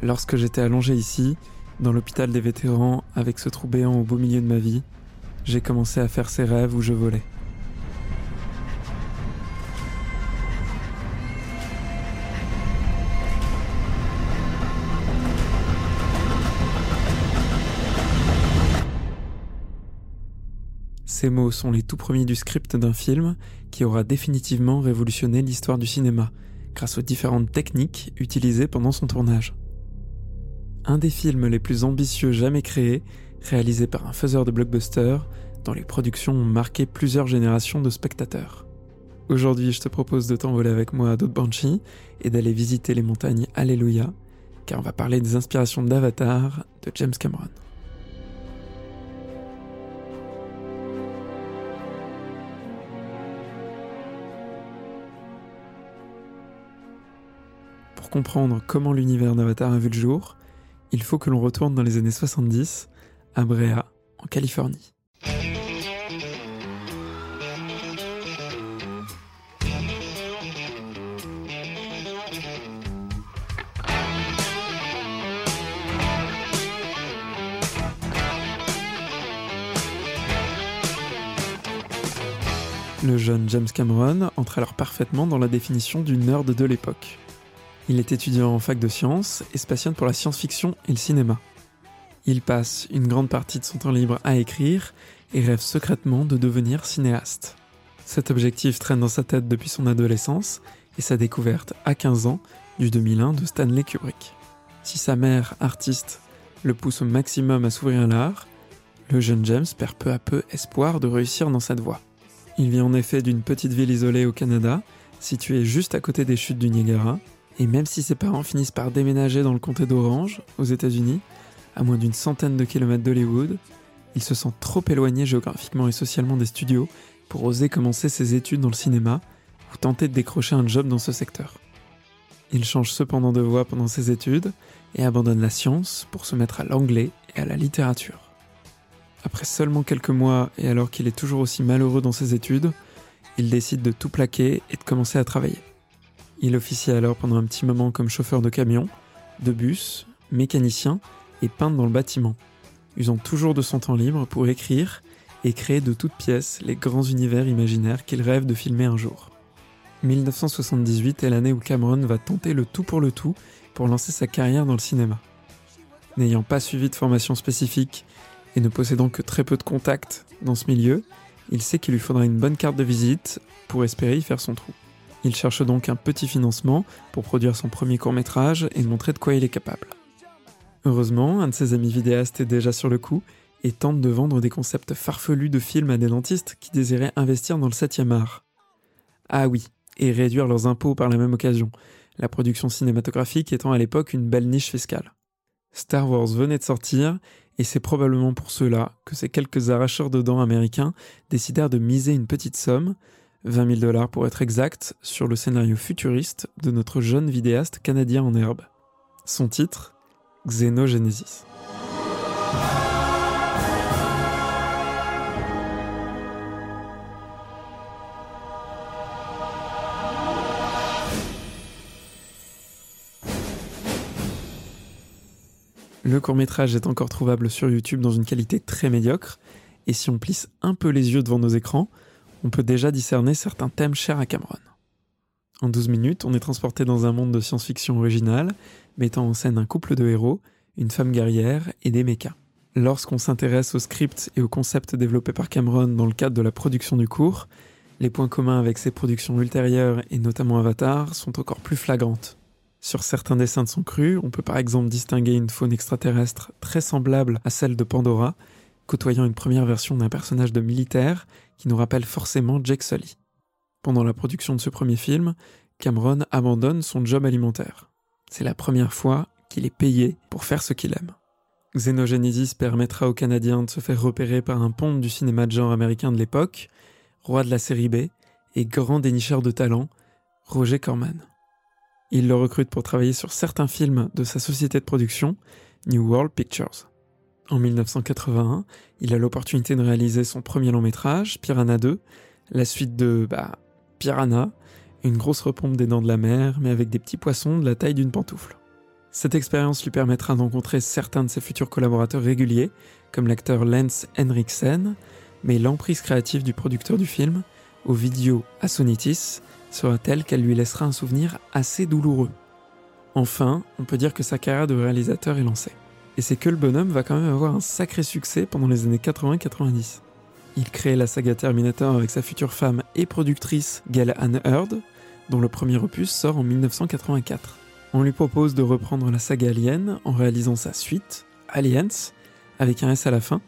Lorsque j'étais allongé ici, dans l'hôpital des vétérans, avec ce trou béant au beau milieu de ma vie, j'ai commencé à faire ces rêves où je volais. Ces mots sont les tout premiers du script d'un film qui aura définitivement révolutionné l'histoire du cinéma, grâce aux différentes techniques utilisées pendant son tournage. Un des films les plus ambitieux jamais créés, réalisé par un faiseur de blockbuster, dont les productions ont marqué plusieurs générations de spectateurs. Aujourd'hui, je te propose de t'envoler avec moi à Banshee et d'aller visiter les montagnes Alléluia, car on va parler des inspirations d'Avatar de James Cameron. comprendre comment l'univers d'Avatar a vu le jour, il faut que l'on retourne dans les années 70, à Brea, en Californie. Le jeune James Cameron entre alors parfaitement dans la définition du nerd de l'époque. Il est étudiant en fac de sciences et se passionne pour la science-fiction et le cinéma. Il passe une grande partie de son temps libre à écrire et rêve secrètement de devenir cinéaste. Cet objectif traîne dans sa tête depuis son adolescence et sa découverte à 15 ans du 2001 de Stanley Kubrick. Si sa mère, artiste, le pousse au maximum à s'ouvrir à l'art, le jeune James perd peu à peu espoir de réussir dans cette voie. Il vit en effet d'une petite ville isolée au Canada, située juste à côté des chutes du Niagara, et même si ses parents finissent par déménager dans le comté d'Orange, aux États-Unis, à moins d'une centaine de kilomètres d'Hollywood, il se sent trop éloigné géographiquement et socialement des studios pour oser commencer ses études dans le cinéma ou tenter de décrocher un job dans ce secteur. Il change cependant de voie pendant ses études et abandonne la science pour se mettre à l'anglais et à la littérature. Après seulement quelques mois et alors qu'il est toujours aussi malheureux dans ses études, il décide de tout plaquer et de commencer à travailler. Il officie alors pendant un petit moment comme chauffeur de camion, de bus, mécanicien et peintre dans le bâtiment, usant toujours de son temps libre pour écrire et créer de toutes pièces les grands univers imaginaires qu'il rêve de filmer un jour. 1978 est l'année où Cameron va tenter le tout pour le tout pour lancer sa carrière dans le cinéma. N'ayant pas suivi de formation spécifique et ne possédant que très peu de contacts dans ce milieu, il sait qu'il lui faudra une bonne carte de visite pour espérer y faire son trou. Il cherche donc un petit financement pour produire son premier court métrage et montrer de quoi il est capable. Heureusement, un de ses amis vidéastes est déjà sur le coup et tente de vendre des concepts farfelus de films à des dentistes qui désiraient investir dans le 7e art. Ah oui, et réduire leurs impôts par la même occasion, la production cinématographique étant à l'époque une belle niche fiscale. Star Wars venait de sortir, et c'est probablement pour cela que ces quelques arracheurs de dents américains décidèrent de miser une petite somme, 20 000 dollars pour être exact, sur le scénario futuriste de notre jeune vidéaste canadien en herbe. Son titre Xenogenesis. Le court métrage est encore trouvable sur YouTube dans une qualité très médiocre, et si on plisse un peu les yeux devant nos écrans, on peut déjà discerner certains thèmes chers à Cameron. En 12 minutes, on est transporté dans un monde de science-fiction original, mettant en scène un couple de héros, une femme guerrière et des mechas. Lorsqu'on s'intéresse au script et au concept développé par Cameron dans le cadre de la production du cours, les points communs avec ses productions ultérieures et notamment Avatar sont encore plus flagrantes. Sur certains dessins de son cru, on peut par exemple distinguer une faune extraterrestre très semblable à celle de Pandora, côtoyant une première version d'un personnage de militaire qui nous rappelle forcément Jake Sully. Pendant la production de ce premier film, Cameron abandonne son job alimentaire. C'est la première fois qu'il est payé pour faire ce qu'il aime. Xenogenesis permettra aux Canadiens de se faire repérer par un pont du cinéma de genre américain de l'époque, roi de la série B et grand dénicheur de talent, Roger Corman. Il le recrute pour travailler sur certains films de sa société de production, New World Pictures. En 1981, il a l'opportunité de réaliser son premier long métrage, Piranha 2, la suite de bah, Piranha, une grosse repompe des dents de la mer, mais avec des petits poissons de la taille d'une pantoufle. Cette expérience lui permettra d'encontrer certains de ses futurs collaborateurs réguliers, comme l'acteur Lance Henriksen, mais l'emprise créative du producteur du film, Ovidio Assonitis, sera telle qu'elle lui laissera un souvenir assez douloureux. Enfin, on peut dire que sa carrière de réalisateur est lancée. Et c'est que le bonhomme va quand même avoir un sacré succès pendant les années 80-90. Il crée la saga Terminator avec sa future femme et productrice Gail Ann Hurd, dont le premier opus sort en 1984. On lui propose de reprendre la saga Alien en réalisant sa suite, Aliens, avec un S à la fin,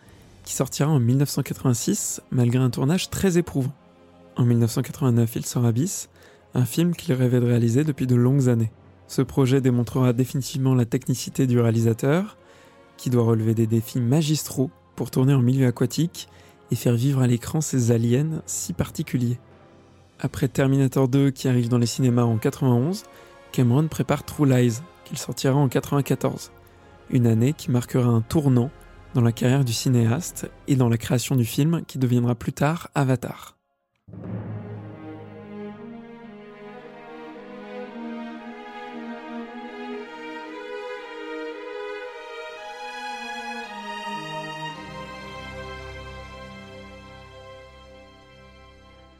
qui sortira en 1986 malgré un tournage très éprouvant. En 1989, il sort Abyss, un film qu'il rêvait de réaliser depuis de longues années. Ce projet démontrera définitivement la technicité du réalisateur, qui doit relever des défis magistraux pour tourner en milieu aquatique et faire vivre à l'écran ces aliens si particuliers. Après Terminator 2 qui arrive dans les cinémas en 91, Cameron prépare True Lies, qu'il sortira en 94, une année qui marquera un tournant dans la carrière du cinéaste et dans la création du film qui deviendra plus tard Avatar.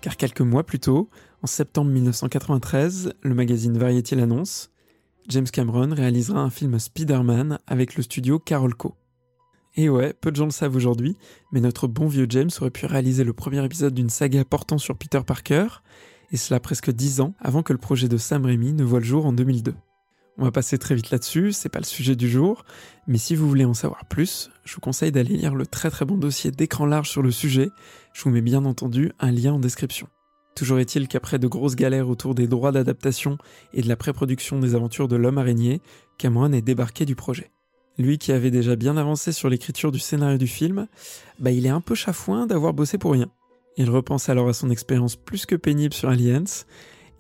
Car quelques mois plus tôt, en septembre 1993, le magazine Variety l'annonce, James Cameron réalisera un film Spider-Man avec le studio Carolco. Et ouais, peu de gens le savent aujourd'hui, mais notre bon vieux James aurait pu réaliser le premier épisode d'une saga portant sur Peter Parker, et cela presque dix ans avant que le projet de Sam Raimi ne voit le jour en 2002. On va passer très vite là-dessus, c'est pas le sujet du jour, mais si vous voulez en savoir plus, je vous conseille d'aller lire le très très bon dossier d'écran large sur le sujet, je vous mets bien entendu un lien en description. Toujours est-il qu'après de grosses galères autour des droits d'adaptation et de la pré-production des aventures de l'homme araignée, Cameron est débarqué du projet. Lui qui avait déjà bien avancé sur l'écriture du scénario du film, bah il est un peu chafouin d'avoir bossé pour rien. Il repense alors à son expérience plus que pénible sur Aliens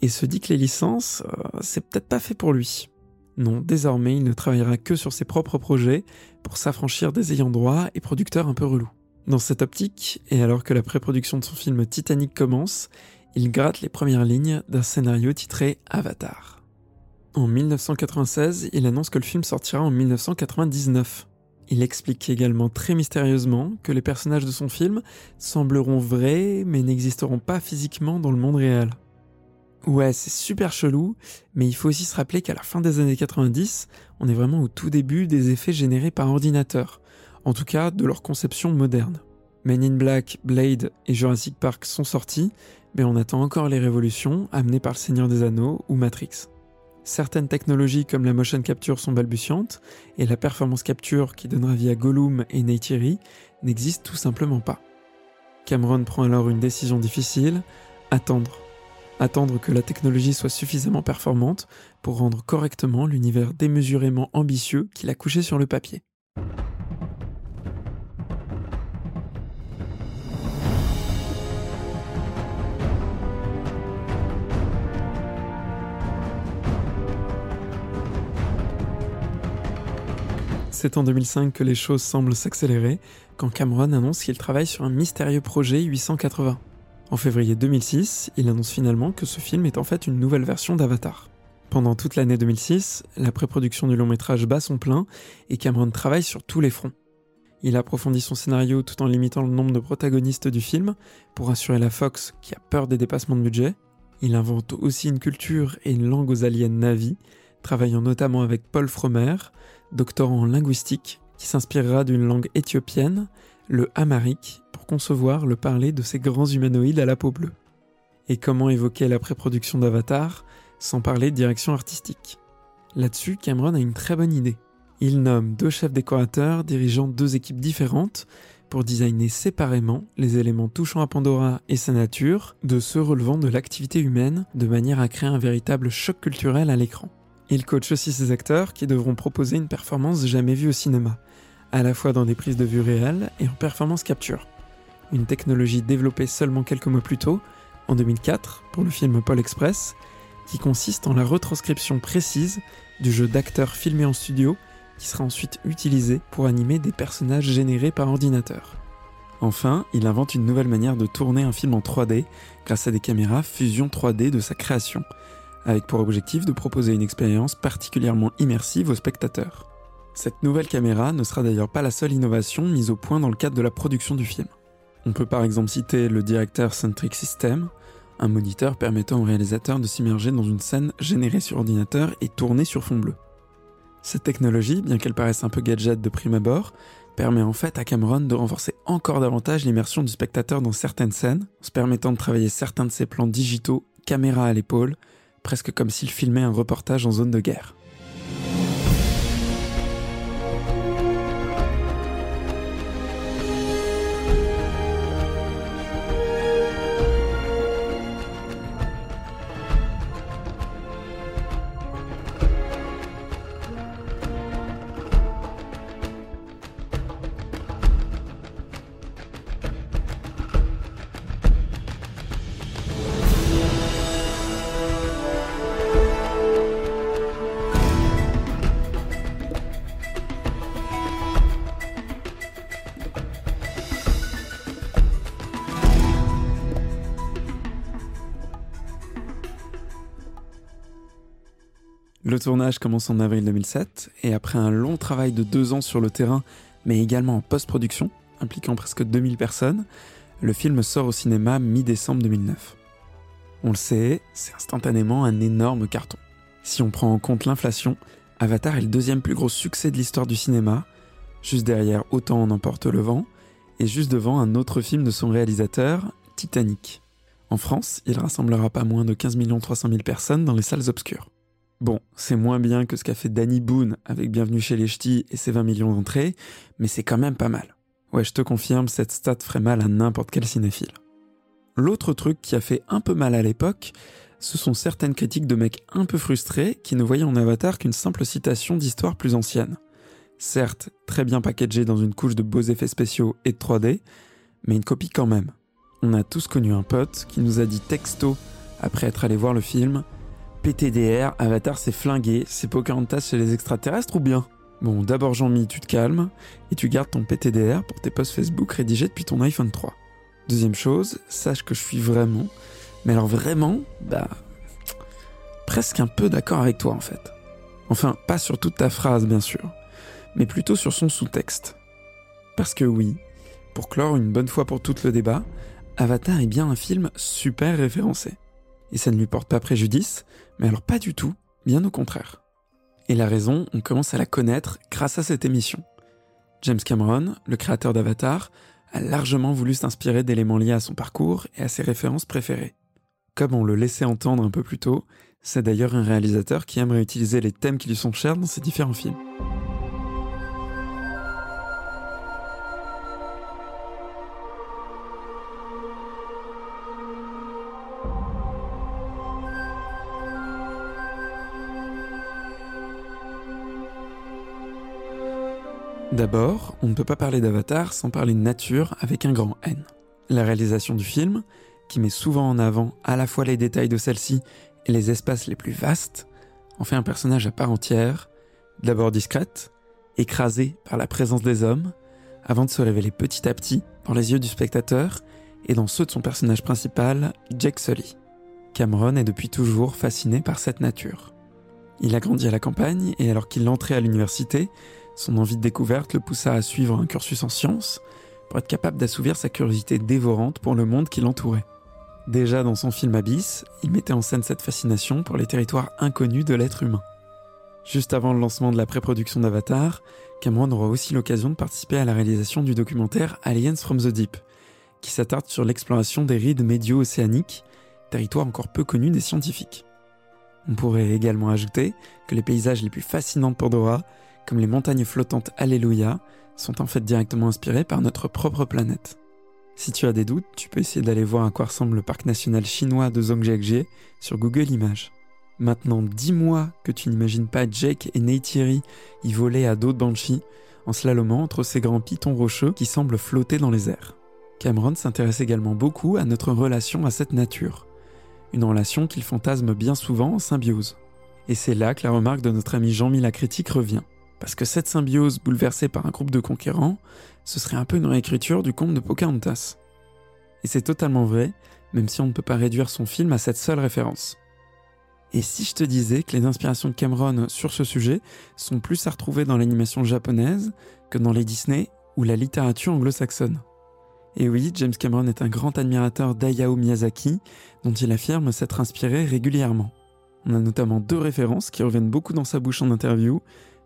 et se dit que les licences, euh, c'est peut-être pas fait pour lui. Non, désormais il ne travaillera que sur ses propres projets pour s'affranchir des ayants droit et producteurs un peu relous. Dans cette optique, et alors que la pré-production de son film Titanic commence, il gratte les premières lignes d'un scénario titré Avatar. En 1996, il annonce que le film sortira en 1999. Il explique également très mystérieusement que les personnages de son film sembleront vrais mais n'existeront pas physiquement dans le monde réel. Ouais, c'est super chelou, mais il faut aussi se rappeler qu'à la fin des années 90, on est vraiment au tout début des effets générés par ordinateur, en tout cas de leur conception moderne. Men in Black, Blade et Jurassic Park sont sortis, mais on attend encore les révolutions amenées par le Seigneur des Anneaux ou Matrix. Certaines technologies comme la motion capture sont balbutiantes, et la performance capture qui donnera vie à Gollum et Neytiri n'existe tout simplement pas. Cameron prend alors une décision difficile, attendre. Attendre que la technologie soit suffisamment performante pour rendre correctement l'univers démesurément ambitieux qu'il a couché sur le papier. C'est en 2005 que les choses semblent s'accélérer quand Cameron annonce qu'il travaille sur un mystérieux projet 880. En février 2006, il annonce finalement que ce film est en fait une nouvelle version d'Avatar. Pendant toute l'année 2006, la pré-production du long métrage bat son plein et Cameron travaille sur tous les fronts. Il approfondit son scénario tout en limitant le nombre de protagonistes du film pour assurer la Fox qui a peur des dépassements de budget. Il invente aussi une culture et une langue aux aliens Navi, travaillant notamment avec Paul Fromer, doctorant en linguistique, qui s'inspirera d'une langue éthiopienne, le Amharique, pour concevoir le parler de ces grands humanoïdes à la peau bleue. Et comment évoquer la pré-production d'Avatar sans parler de direction artistique? Là-dessus, Cameron a une très bonne idée. Il nomme deux chefs décorateurs dirigeant deux équipes différentes pour designer séparément les éléments touchant à Pandora et sa nature, de ceux relevant de l'activité humaine, de manière à créer un véritable choc culturel à l'écran. Il coach aussi ses acteurs qui devront proposer une performance jamais vue au cinéma, à la fois dans des prises de vue réelles et en performance capture. Une technologie développée seulement quelques mois plus tôt, en 2004, pour le film Paul Express, qui consiste en la retranscription précise du jeu d'acteurs filmé en studio qui sera ensuite utilisé pour animer des personnages générés par ordinateur. Enfin, il invente une nouvelle manière de tourner un film en 3D grâce à des caméras fusion 3D de sa création, avec pour objectif de proposer une expérience particulièrement immersive aux spectateurs. Cette nouvelle caméra ne sera d'ailleurs pas la seule innovation mise au point dans le cadre de la production du film. On peut par exemple citer le Director Centric System, un moniteur permettant au réalisateur de s'immerger dans une scène générée sur ordinateur et tournée sur fond bleu. Cette technologie, bien qu'elle paraisse un peu gadget de prime abord, permet en fait à Cameron de renforcer encore davantage l'immersion du spectateur dans certaines scènes, en se permettant de travailler certains de ses plans digitaux, caméra à l'épaule, presque comme s'il filmait un reportage en zone de guerre. Tournage commence en avril 2007 et après un long travail de deux ans sur le terrain, mais également en post-production, impliquant presque 2000 personnes, le film sort au cinéma mi-décembre 2009. On le sait, c'est instantanément un énorme carton. Si on prend en compte l'inflation, Avatar est le deuxième plus gros succès de l'histoire du cinéma, juste derrière Autant en emporte le vent, et juste devant un autre film de son réalisateur, Titanic. En France, il rassemblera pas moins de 15 300 000 personnes dans les salles obscures. Bon, c'est moins bien que ce qu'a fait Danny Boone avec Bienvenue chez les Ch'tis et ses 20 millions d'entrées, mais c'est quand même pas mal. Ouais, je te confirme, cette stat ferait mal à n'importe quel cinéphile. L'autre truc qui a fait un peu mal à l'époque, ce sont certaines critiques de mecs un peu frustrés qui ne voyaient en Avatar qu'une simple citation d'histoire plus ancienne. Certes, très bien packagée dans une couche de beaux effets spéciaux et de 3D, mais une copie quand même. On a tous connu un pote qui nous a dit texto, après être allé voir le film, PTDR, Avatar c'est flingué, c'est Pocahontas chez les extraterrestres ou bien? Bon, d'abord Jean-Mi, tu te calmes et tu gardes ton PTDR pour tes posts Facebook rédigés depuis ton iPhone 3. Deuxième chose, sache que je suis vraiment, mais alors vraiment, bah, presque un peu d'accord avec toi en fait. Enfin, pas sur toute ta phrase bien sûr, mais plutôt sur son sous-texte. Parce que oui, pour clore une bonne fois pour toutes le débat, Avatar est bien un film super référencé et ça ne lui porte pas préjudice, mais alors pas du tout, bien au contraire. Et la raison, on commence à la connaître grâce à cette émission. James Cameron, le créateur d'Avatar, a largement voulu s'inspirer d'éléments liés à son parcours et à ses références préférées. Comme on le laissait entendre un peu plus tôt, c'est d'ailleurs un réalisateur qui aimerait utiliser les thèmes qui lui sont chers dans ses différents films. D'abord, on ne peut pas parler d'Avatar sans parler de nature avec un grand N. La réalisation du film, qui met souvent en avant à la fois les détails de celle-ci et les espaces les plus vastes, en fait un personnage à part entière, d'abord discrète, écrasée par la présence des hommes, avant de se révéler petit à petit dans les yeux du spectateur et dans ceux de son personnage principal, Jake Sully. Cameron est depuis toujours fasciné par cette nature. Il a grandi à la campagne et alors qu'il entrait à l'université, son envie de découverte le poussa à suivre un cursus en sciences pour être capable d'assouvir sa curiosité dévorante pour le monde qui l'entourait. Déjà dans son film Abyss, il mettait en scène cette fascination pour les territoires inconnus de l'être humain. Juste avant le lancement de la pré-production d'Avatar, Cameron aura aussi l'occasion de participer à la réalisation du documentaire Aliens from the Deep, qui s'attarde sur l'exploration des rides médio-océaniques, territoire encore peu connu des scientifiques. On pourrait également ajouter que les paysages les plus fascinants de Pandora comme les montagnes flottantes Alléluia, sont en fait directement inspirées par notre propre planète. Si tu as des doutes, tu peux essayer d'aller voir à quoi ressemble le parc national chinois de Zhangjiajie sur Google Images. Maintenant, dis-moi que tu n'imagines pas Jake et Neytiri y voler à dos de Banshee en slalomant entre ces grands pitons rocheux qui semblent flotter dans les airs. Cameron s'intéresse également beaucoup à notre relation à cette nature, une relation qu'il fantasme bien souvent en symbiose. Et c'est là que la remarque de notre ami Jean-Mi la critique revient. Parce que cette symbiose bouleversée par un groupe de conquérants, ce serait un peu une réécriture du conte de Pocahontas. Et c'est totalement vrai, même si on ne peut pas réduire son film à cette seule référence. Et si je te disais que les inspirations de Cameron sur ce sujet sont plus à retrouver dans l'animation japonaise que dans les Disney ou la littérature anglo-saxonne? Et oui, James Cameron est un grand admirateur d'Ayao Miyazaki, dont il affirme s'être inspiré régulièrement. On a notamment deux références qui reviennent beaucoup dans sa bouche en interview,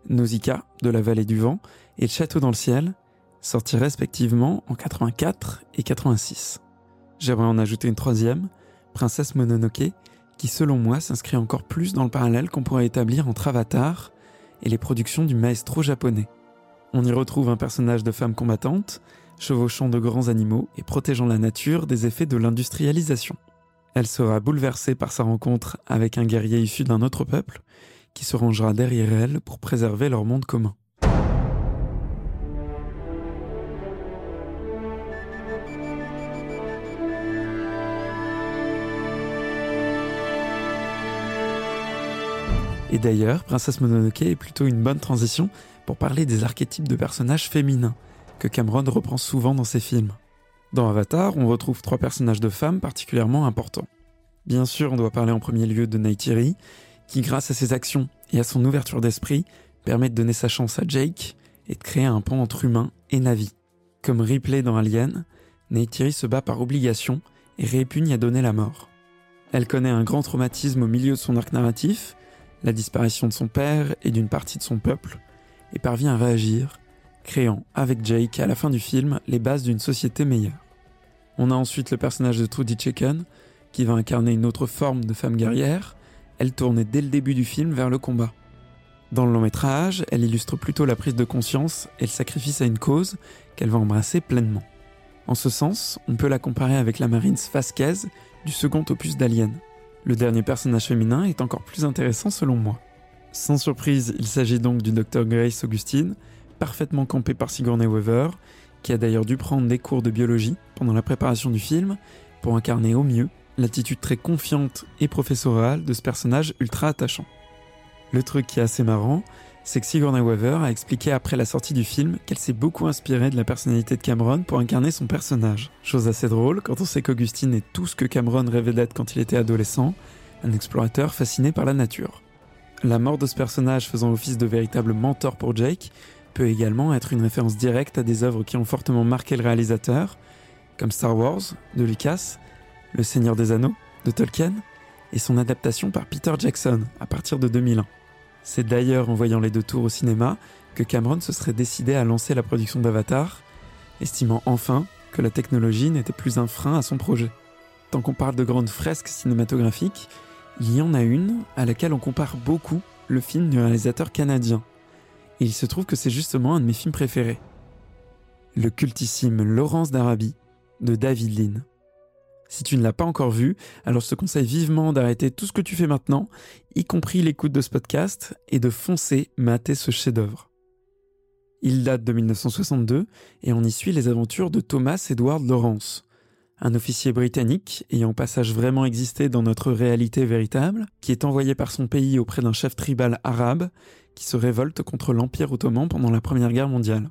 Nausicaa, de la vallée du vent, et Le château dans le ciel, sortis respectivement en 84 et 86. J'aimerais en ajouter une troisième, Princesse Mononoke, qui selon moi s'inscrit encore plus dans le parallèle qu'on pourrait établir entre Avatar et les productions du maestro japonais. On y retrouve un personnage de femme combattante, chevauchant de grands animaux et protégeant la nature des effets de l'industrialisation. Elle sera bouleversée par sa rencontre avec un guerrier issu d'un autre peuple, qui se rangera derrière elle pour préserver leur monde commun. Et d'ailleurs, Princesse Mononoke est plutôt une bonne transition pour parler des archétypes de personnages féminins, que Cameron reprend souvent dans ses films. Dans Avatar, on retrouve trois personnages de femmes particulièrement importants. Bien sûr, on doit parler en premier lieu de Neytiri, qui grâce à ses actions et à son ouverture d'esprit, permet de donner sa chance à Jake et de créer un pont entre humain et Navi. Comme Ripley dans Alien, Neytiri se bat par obligation et répugne à donner la mort. Elle connaît un grand traumatisme au milieu de son arc narratif, la disparition de son père et d'une partie de son peuple, et parvient à réagir, créant avec Jake à la fin du film les bases d'une société meilleure. On a ensuite le personnage de Trudy Chicken, qui va incarner une autre forme de femme guerrière, elle tournait dès le début du film vers le combat. Dans le long métrage, elle illustre plutôt la prise de conscience et le sacrifice à une cause qu'elle va embrasser pleinement. En ce sens, on peut la comparer avec la Marine Vasquez du second opus d'Alien. Le dernier personnage féminin est encore plus intéressant selon moi. Sans surprise, il s'agit donc du docteur Grace Augustine, parfaitement campé par Sigourney Weaver, qui a d'ailleurs dû prendre des cours de biologie pendant la préparation du film pour incarner au mieux l'attitude très confiante et professorale de ce personnage ultra attachant. Le truc qui est assez marrant, c'est que Sigourney Weaver a expliqué après la sortie du film qu'elle s'est beaucoup inspirée de la personnalité de Cameron pour incarner son personnage. Chose assez drôle quand on sait qu'Augustine est tout ce que Cameron rêvait d'être quand il était adolescent, un explorateur fasciné par la nature. La mort de ce personnage faisant office de véritable mentor pour Jake peut également être une référence directe à des œuvres qui ont fortement marqué le réalisateur, comme Star Wars de Lucas, Le Seigneur des Anneaux de Tolkien, et son adaptation par Peter Jackson à partir de 2001. C'est d'ailleurs en voyant les deux tours au cinéma que Cameron se serait décidé à lancer la production d'Avatar, estimant enfin que la technologie n'était plus un frein à son projet. Tant qu'on parle de grandes fresques cinématographiques, il y en a une à laquelle on compare beaucoup le film du réalisateur canadien. Et il se trouve que c'est justement un de mes films préférés. Le cultissime Laurence d'Arabie de David Lean. Si tu ne l'as pas encore vu, alors je te conseille vivement d'arrêter tout ce que tu fais maintenant, y compris l'écoute de ce podcast, et de foncer mater ce chef-d'œuvre. Il date de 1962 et on y suit les aventures de Thomas Edward Lawrence, un officier britannique ayant passage vraiment existé dans notre réalité véritable, qui est envoyé par son pays auprès d'un chef tribal arabe qui se révolte contre l'Empire ottoman pendant la Première Guerre mondiale.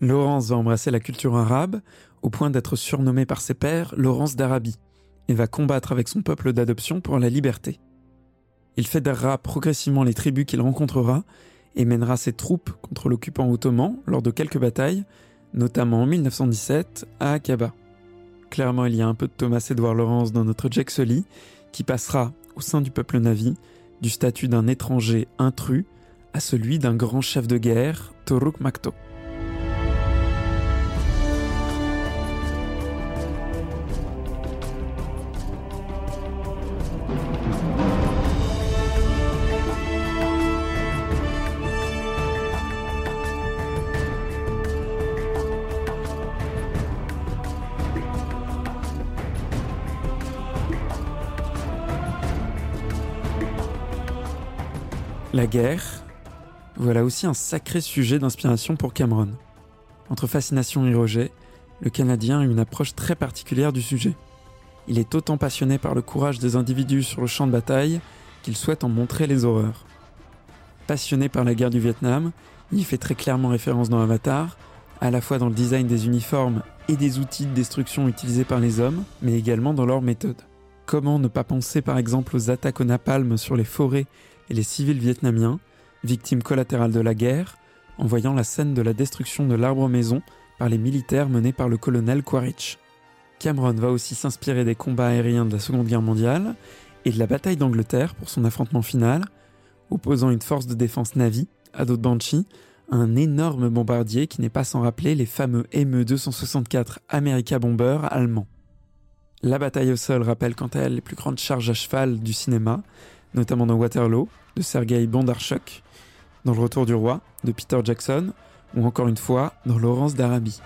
Laurence va embrasser la culture arabe au point d'être surnommé par ses pairs Laurence d'Arabie et va combattre avec son peuple d'adoption pour la liberté. Il fédérera progressivement les tribus qu'il rencontrera et mènera ses troupes contre l'occupant ottoman lors de quelques batailles, notamment en 1917 à Aqaba. Clairement, il y a un peu de Thomas Edward Lawrence dans notre Jack Sully, qui passera, au sein du peuple Navi, du statut d'un étranger intrus à celui d'un grand chef de guerre, Toruk Makto. La guerre, voilà aussi un sacré sujet d'inspiration pour Cameron. Entre fascination et rejet, le Canadien a une approche très particulière du sujet. Il est autant passionné par le courage des individus sur le champ de bataille qu'il souhaite en montrer les horreurs. Passionné par la guerre du Vietnam, il fait très clairement référence dans Avatar, à la fois dans le design des uniformes et des outils de destruction utilisés par les hommes, mais également dans leur méthode. Comment ne pas penser par exemple aux attaques au napalm sur les forêts et les civils vietnamiens, victimes collatérales de la guerre, en voyant la scène de la destruction de l'arbre maison par les militaires menés par le colonel Quaritch. Cameron va aussi s'inspirer des combats aériens de la Seconde Guerre mondiale et de la bataille d'Angleterre pour son affrontement final, opposant une force de défense Navy, à d'autres Banshee, un énorme bombardier qui n'est pas sans rappeler les fameux ME-264 America Bomber allemands. La bataille au sol rappelle quant à elle les plus grandes charges à cheval du cinéma, notamment dans Waterloo, de Sergei Bondarchuk, dans Le Retour du Roi, de Peter Jackson, ou encore une fois dans Laurence d'Arabie.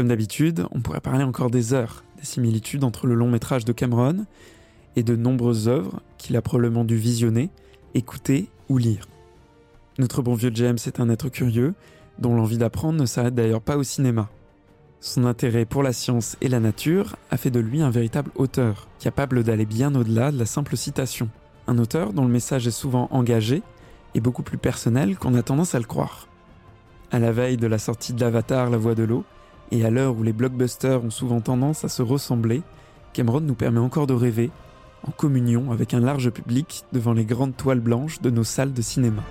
Comme d'habitude, on pourrait parler encore des heures des similitudes entre le long métrage de Cameron et de nombreuses œuvres qu'il a probablement dû visionner, écouter ou lire. Notre bon vieux James est un être curieux, dont l'envie d'apprendre ne s'arrête d'ailleurs pas au cinéma. Son intérêt pour la science et la nature a fait de lui un véritable auteur, capable d'aller bien au-delà de la simple citation. Un auteur dont le message est souvent engagé et beaucoup plus personnel qu'on a tendance à le croire. À la veille de la sortie de l'Avatar La Voix de l'eau, et à l'heure où les blockbusters ont souvent tendance à se ressembler, Cameron nous permet encore de rêver, en communion avec un large public devant les grandes toiles blanches de nos salles de cinéma.